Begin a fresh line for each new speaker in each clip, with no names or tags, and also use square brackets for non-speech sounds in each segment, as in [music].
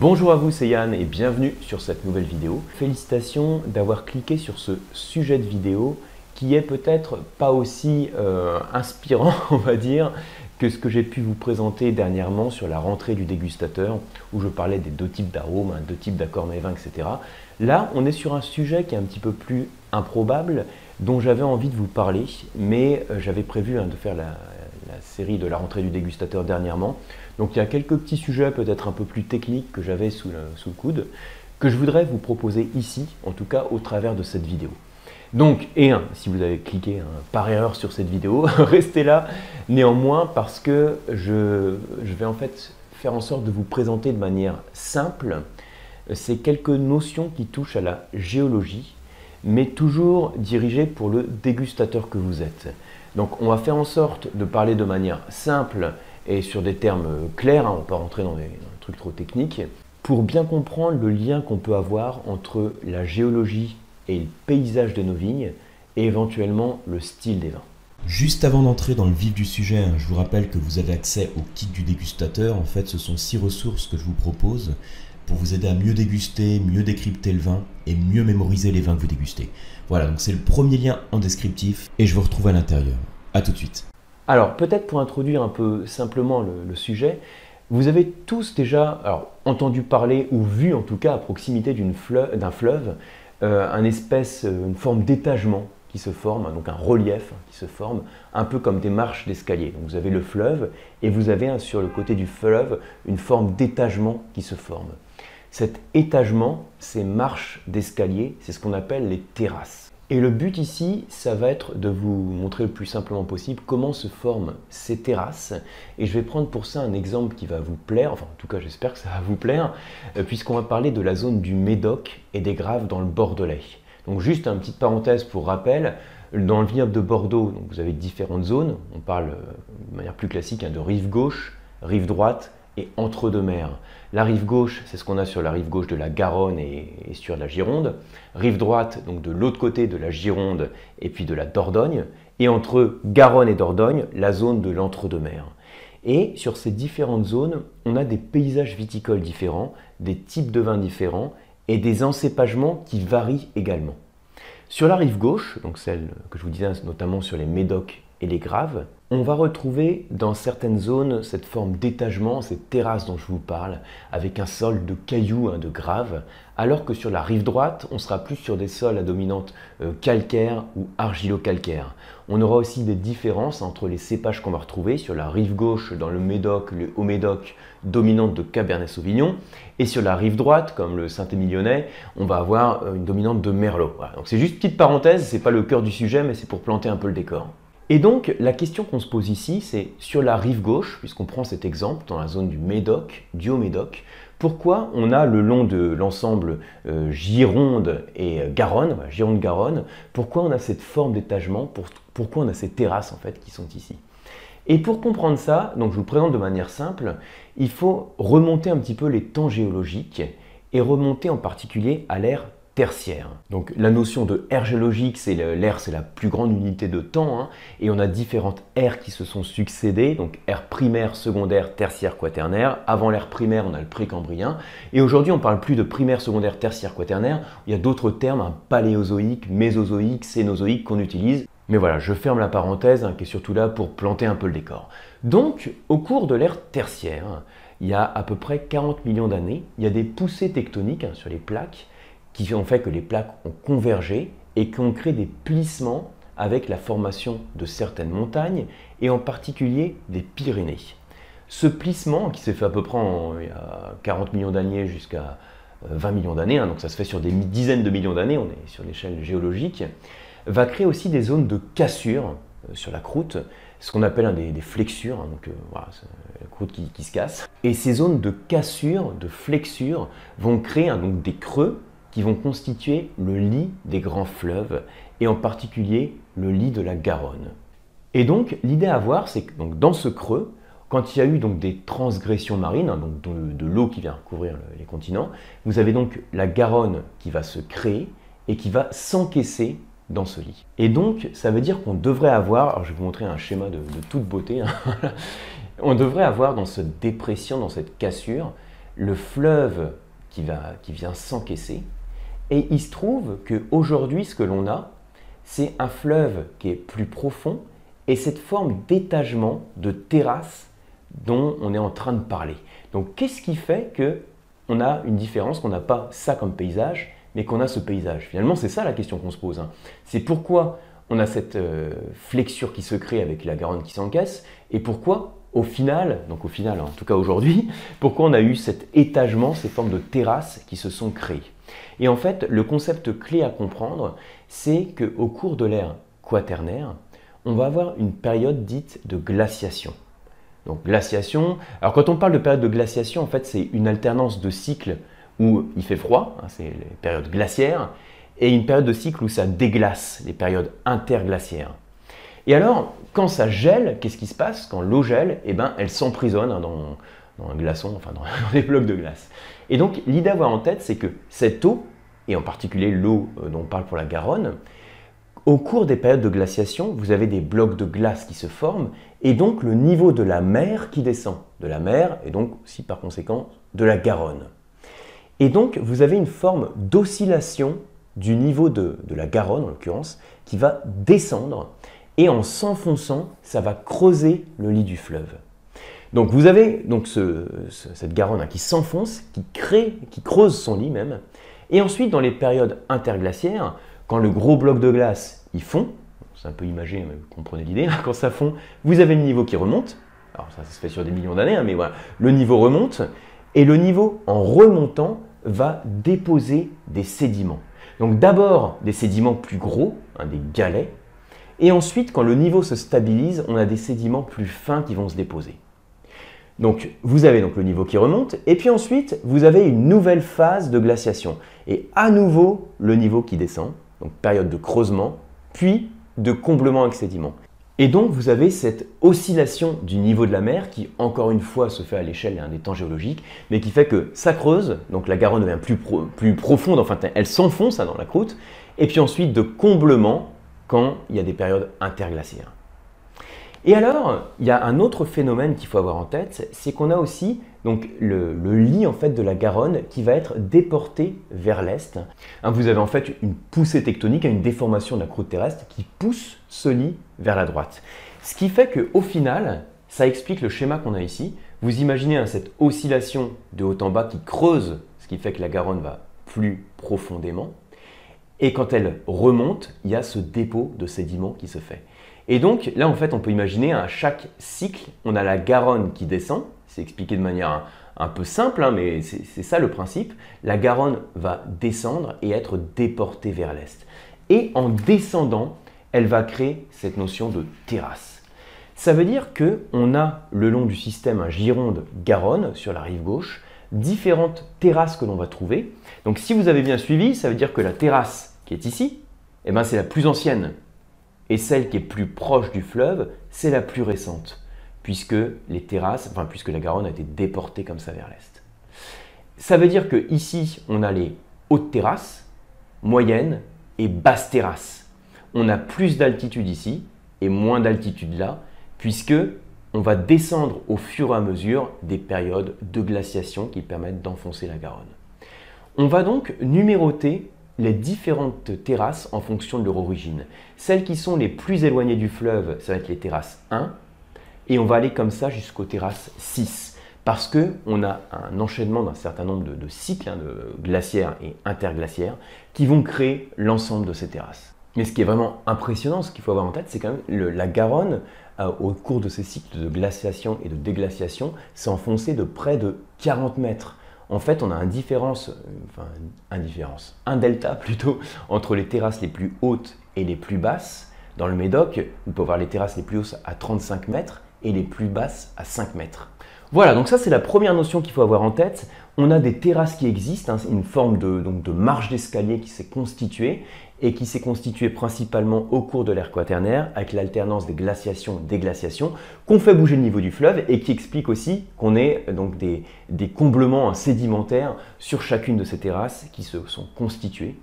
Bonjour à vous, c'est Yann et bienvenue sur cette nouvelle vidéo. Félicitations d'avoir cliqué sur ce sujet de vidéo qui est peut-être pas aussi euh, inspirant, [laughs] on va dire, que ce que j'ai pu vous présenter dernièrement sur la rentrée du dégustateur, où je parlais des deux types d'arômes, hein, deux types d'accords vin, etc. Là, on est sur un sujet qui est un petit peu plus improbable, dont j'avais envie de vous parler, mais euh, j'avais prévu hein, de faire la, série de la rentrée du dégustateur dernièrement. Donc il y a quelques petits sujets peut-être un peu plus techniques que j'avais sous le coude, que je voudrais vous proposer ici, en tout cas au travers de cette vidéo. Donc, et un, si vous avez cliqué par erreur sur cette vidéo, [laughs] restez là néanmoins parce que je, vais en fait faire en sorte de vous présenter de manière simple ces quelques notions qui touchent à la géologie, mais toujours dirigées pour le dégustateur que vous êtes. Donc on va faire en sorte de parler de manière simple et sur des termes clairs, hein, on ne va pas rentrer dans des trucs trop techniques, pour bien comprendre le lien qu'on peut avoir entre la géologie et le paysage de nos vignes et éventuellement le style des vins.
Juste avant d'entrer dans le vif du sujet, hein, je vous rappelle que vous avez accès au kit du dégustateur. En fait, ce sont six ressources que je vous propose pour vous aider à mieux déguster, mieux décrypter le vin et mieux mémoriser les vins que vous dégustez. Voilà, donc c'est le premier lien en descriptif et je vous retrouve à l'intérieur. A tout de suite.
Alors, peut-être pour introduire un peu simplement le, sujet, vous avez tous déjà entendu parler ou vu en tout cas à proximité d'un fleuve euh, un espèce, euh, une forme d'étagement qui se forme, donc un relief qui se forme, un peu comme des marches d'escalier. vous avez le fleuve et vous avez sur le côté du fleuve une forme d'étagement qui se forme. Cet étagement, ces marches d'escalier, c'est ce qu'on appelle les terrasses. Et le but ici, ça va être de vous montrer le plus simplement possible comment se forment ces terrasses. Et je vais prendre pour ça un exemple qui va vous plaire, enfin en tout cas j'espère que ça va vous plaire, euh, puisqu'on va parler de la zone du Médoc et des Graves dans le Bordelais. Donc juste une petite parenthèse pour rappel, dans le vignoble de Bordeaux, vous avez différentes zones, on parle euh, de manière plus classique hein, de rive gauche, rive droite et entre-deux-mers. La rive gauche, c'est ce qu'on a sur la rive gauche de la Garonne et, sur la Gironde. Rive droite, donc de l'autre côté de la Gironde et puis de la Dordogne. Et entre Garonne et Dordogne, la zone de l'entre-deux-mers. Et sur ces différentes zones, on a des paysages viticoles différents, des types de vins différents et des encépagements qui varient également. Sur la rive gauche, donc celle que je vous disais notamment sur les Médocs les Graves, on va retrouver dans certaines zones cette forme d'étagement, cette terrasse dont je vous parle, avec un sol de cailloux, hein, de graves, alors que sur la rive droite, on sera plus sur des sols à dominante euh, calcaire ou argilo-calcaire. On aura aussi des différences entre les cépages qu'on va retrouver sur la rive gauche, dans le Médoc, le Haut-Médoc, dominante de Cabernet Sauvignon, et sur la rive droite, comme le Saint-Émilionnais, on va avoir euh, une dominante de Merlot. Donc c'est juste petite parenthèse, c'est pas le cœur du sujet, mais c'est pour planter un peu le décor. Et donc, la question qu'on se pose ici, c'est sur la rive gauche, puisqu'on prend cet exemple dans la zone du Médoc, du Haut-Médoc, pourquoi on a le long de l'ensemble euh, Gironde et euh, Garonne, Gironde-Garonne, pourquoi on a cette forme d'étagement, pourquoi on a ces terrasses en fait qui sont ici? Et pour comprendre ça, donc je vous présente de manière simple, il faut remonter un petit peu les temps géologiques et remonter en particulier à l'ère tertiaire. Donc la notion de ère géologique, c'est l'ère, c'est la plus grande unité de temps, hein, et on a différentes ères qui se sont succédées, donc ère primaire, secondaire, tertiaire, quaternaire. Avant l'ère primaire, on a le précambrien, et aujourd'hui on parle plus de primaire, secondaire, tertiaire, quaternaire. Il y a d'autres termes, un paléozoïque, mésozoïque, cénozoïque qu'on utilise. Mais voilà, je ferme la parenthèse hein, qui est surtout là pour planter un peu le décor. Donc, au cours de l'ère tertiaire, il y a à peu près 40 millions d'années, il y a des poussées tectoniques hein, sur les plaques qui ont fait que les plaques ont convergé et qui ont créé des plissements avec la formation de certaines montagnes et en particulier des Pyrénées. Ce plissement, qui s'est fait à peu près en, il y a 40 millions d'années jusqu'à 20 euh, millions d'années, hein, donc ça se fait sur des dizaines de millions d'années, on est sur l'échelle géologique, va créer aussi des zones de cassure euh, sur la croûte, ce qu'on appelle des, flexures, hein, donc euh, voilà, la croûte qui, se casse. Et ces zones de cassure, de flexure, vont créer donc des creux qui vont constituer le lit des grands fleuves et en particulier le lit de la Garonne. Et donc l'idée à voir, c'est que donc, dans ce creux, quand il y a eu donc des transgressions marines, hein, donc de, l'eau qui vient recouvrir les continents, vous avez donc la Garonne qui va se créer et qui va s'encaisser dans ce lit. Et donc ça veut dire qu'on devrait avoir, alors je vais vous montrer un schéma de, toute beauté, hein, [laughs] on devrait avoir dans cette dépression, dans cette cassure, le fleuve qui, va, qui vient s'encaisser. Et il se trouve qu'aujourd'hui, ce que l'on a, c'est un fleuve qui est plus profond et cette forme d'étagement, de terrasse dont on est en train de parler. Donc qu'est-ce qui fait que on a une différence, qu'on n'a pas ça comme paysage, mais qu'on a ce paysage? Finalement, c'est ça la question qu'on se pose. Hein. C'est pourquoi on a cette euh, flexure qui se crée avec la Garonne qui s'encaisse, et pourquoi au final, donc au final en tout cas aujourd'hui, pourquoi on a eu cet étagement, ces formes de terrasses qui se sont créées? Et en fait, le concept clé à comprendre, c'est qu'au cours de l'ère quaternaire, on va avoir une période dite de glaciation. Donc glaciation, alors quand on parle de période de glaciation, en fait c'est une alternance de cycles où il fait froid, hein, c'est les périodes glaciaires, et une période de cycle où ça déglace, les périodes interglaciaires. Et alors, quand ça gèle, qu'est-ce qui se passe? Quand l'eau gèle, eh ben, elle s'emprisonne hein, un glaçon, enfin [laughs] dans, des blocs de glace. Et donc, l'idée à avoir en tête, c'est que cette eau, et en particulier l'eau euh, dont on parle pour la Garonne, au cours des périodes de glaciation, vous avez des blocs de glace qui se forment et donc le niveau de la mer qui descend. De la mer et donc aussi par conséquent de la Garonne. Et donc vous avez une forme d'oscillation du niveau de, la Garonne en l'occurrence qui va descendre et en s'enfonçant, ça va creuser le lit du fleuve. Donc vous avez donc cette Garonne hein, qui s'enfonce, qui crée, qui creuse son lit même. Et ensuite, dans les périodes interglaciaires, quand le gros bloc de glace il fond, c'est un peu imagé, mais vous comprenez l'idée, hein, quand ça fond, vous avez le niveau qui remonte. Alors ça, se fait sur des millions d'années, hein, mais voilà, le niveau remonte, et le niveau en remontant va déposer des sédiments. Donc d'abord des sédiments plus gros, hein, des galets, et ensuite quand le niveau se stabilise, on a des sédiments plus fins qui vont se déposer. Donc vous avez donc le niveau qui remonte, et puis ensuite vous avez une nouvelle phase de glaciation, et à nouveau le niveau qui descend, donc période de creusement, puis de comblement avec sédiments. Et donc vous avez cette oscillation du niveau de la mer qui encore une fois se fait à l'échelle des temps géologiques, mais qui fait que ça creuse, donc la Garonne devient plus, plus profonde, enfin elle s'enfonce hein, dans la croûte, et puis ensuite de comblement quand il y a des périodes interglaciaires. Et alors, il y a un autre phénomène qu'il faut avoir en tête, c'est qu'on a aussi le, lit en fait, de la Garonne qui va être déporté vers l'est. Hein, vous avez en fait une poussée tectonique, une déformation de la croûte terrestre qui pousse ce lit vers la droite. Ce qui fait qu'au final, ça explique le schéma qu'on a ici. Vous imaginez hein, cette oscillation de haut en bas qui creuse, ce qui fait que la Garonne va plus profondément. Et quand elle remonte, il y a ce dépôt de sédiments qui se fait. Et donc là, en fait, on peut imaginer à chaque cycle, on a la Garonne qui descend. C'est expliqué de manière un, peu simple, hein, mais c'est ça le principe. La Garonne va descendre et être déportée vers l'est. Et en descendant, elle va créer cette notion de terrasse. Ça veut dire qu'on a le long du système un Gironde Garonne sur la rive gauche, différentes terrasses que l'on va trouver. Donc si vous avez bien suivi, ça veut dire que la terrasse qui est ici, eh ben, c'est la plus ancienne et celle qui est plus proche du fleuve, c'est la plus récente, puisque les terrasses, enfin puisque la Garonne a été déportée comme ça vers l'est. Ça veut dire que ici, on a les hautes terrasses, moyennes et basses terrasses. On a plus d'altitude ici et moins d'altitude là, puisque on va descendre au fur et à mesure des périodes de glaciation qui permettent d'enfoncer la Garonne. On va donc numéroter les différentes terrasses en fonction de leur origine. Celles qui sont les plus éloignées du fleuve, ça va être les terrasses 1, et on va aller comme ça jusqu'aux terrasses 6, parce qu'on a un enchaînement d'un certain nombre de, cycles hein, de glaciaires et interglaciaires qui vont créer l'ensemble de ces terrasses. Mais ce qui est vraiment impressionnant, ce qu'il faut avoir en tête, c'est quand même la Garonne, euh, au cours de ces cycles de glaciation et de déglaciation, s'est enfoncée de près de 40 mètres en fait, on a un différence, enfin, un delta [laughs] plutôt, entre les terrasses les plus hautes et les plus basses. Dans le Médoc, vous pouvez voir les terrasses les plus hautes à 35 mètres et les plus basses à 5 mètres. Voilà, donc ça c'est la première notion qu'il faut avoir en tête. On a des terrasses qui existent, hein, une forme de, donc de marge d'escalier qui s'est constituée et qui s'est constituée principalement au cours de l'ère quaternaire avec l'alternance des glaciations déglaciations qu'on fait bouger le niveau du fleuve et qui explique aussi qu'on ait donc des, des comblements hein, sédimentaires sur chacune de ces terrasses qui se sont constituées.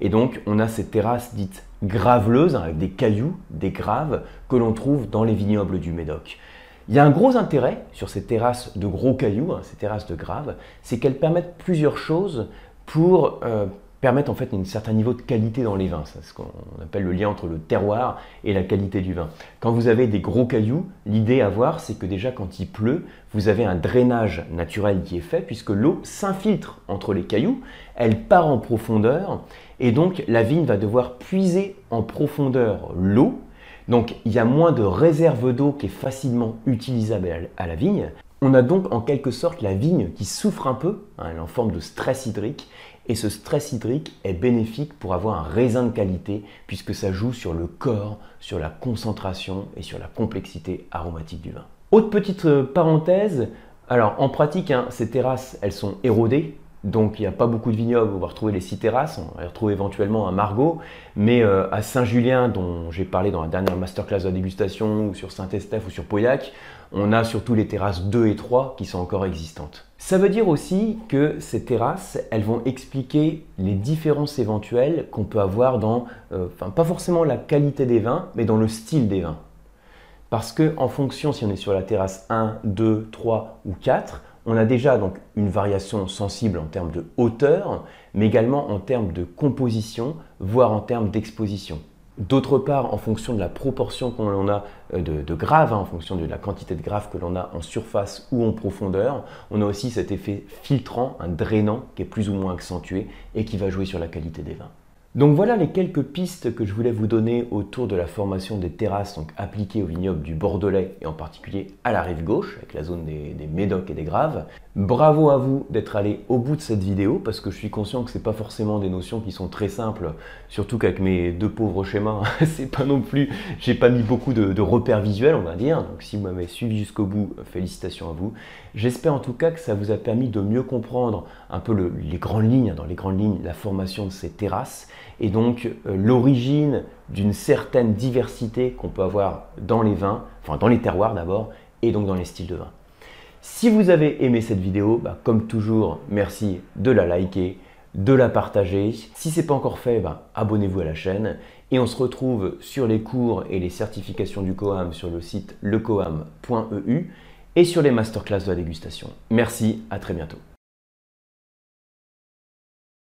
Et donc on a ces terrasses dites graveleuses hein, avec des cailloux, des graves que l'on trouve dans les vignobles du Médoc. Il y a un gros intérêt sur ces terrasses de gros cailloux, hein, ces terrasses de graves, c'est qu'elles permettent plusieurs choses pour euh, permettre en fait un certain niveau de qualité dans les vins. C'est ce qu'on appelle le lien entre le terroir et la qualité du vin. Quand vous avez des gros cailloux, l'idée à voir, c'est que déjà quand il pleut, vous avez un drainage naturel qui est fait puisque l'eau s'infiltre entre les cailloux, elle part en profondeur et donc la vigne va devoir puiser en profondeur l'eau. Donc il y a moins de réserve d'eau qui est facilement utilisable à la vigne. On a donc en quelque sorte la vigne qui souffre un peu, hein, elle est en forme de stress hydrique, et ce stress hydrique est bénéfique pour avoir un raisin de qualité puisque ça joue sur le corps, sur la concentration et sur la complexité aromatique du vin. Autre petite euh, parenthèse, alors en pratique, hein, ces terrasses, elles sont érodées, donc il n'y a pas beaucoup de vignobles, on va retrouver les six terrasses, on va retrouver éventuellement un Margot, mais euh, à Saint-Julien, dont j'ai parlé dans la dernière masterclass de la dégustation, ou sur Saint-Estèphe ou sur Pauillac, on a surtout les terrasses 2 et 3 qui sont encore existantes. Ça veut dire aussi que ces terrasses, elles vont expliquer les différences éventuelles qu'on peut avoir dans, euh, enfin pas forcément la qualité des vins, mais dans le style des vins. Parce que en fonction si on est sur la terrasse 1, 2, 3 ou 4, on a déjà donc une variation sensible en termes de hauteur, mais également en termes de composition, voire en termes d'exposition. D'autre part, en fonction de la proportion qu'on a euh, de, graves, hein, en fonction de la quantité de graves que l'on a en surface ou en profondeur, on a aussi cet effet filtrant, un drainant qui est plus ou moins accentué et qui va jouer sur la qualité des vins. Donc voilà les quelques pistes que je voulais vous donner autour de la formation des terrasses appliquées au vignoble du Bordelais et en particulier à la rive gauche avec la zone des, des Médocs et des Graves. Bravo à vous d'être allé au bout de cette vidéo parce que je suis conscient que c'est pas forcément des notions qui sont très simples, surtout qu'avec mes deux pauvres schémas, [laughs] c'est pas non plus, j'ai pas mis beaucoup de, repères visuels on va dire. Donc si vous m'avez suivi jusqu'au bout, félicitations à vous. J'espère en tout cas que ça vous a permis de mieux comprendre un peu les grandes lignes, dans les grandes lignes, la formation de ces terrasses et donc euh, l'origine d'une certaine diversité qu'on peut avoir dans les vins, enfin dans les terroirs d'abord, et donc dans les styles de vin. Si vous avez aimé cette vidéo, bah, comme toujours, merci de la liker, de la partager. Si ce n'est pas encore fait, bah, abonnez-vous à la chaîne. Et on se retrouve sur les cours et les certifications du COAM sur le site lecoam.eu et sur les masterclass de la dégustation. Merci, à très bientôt.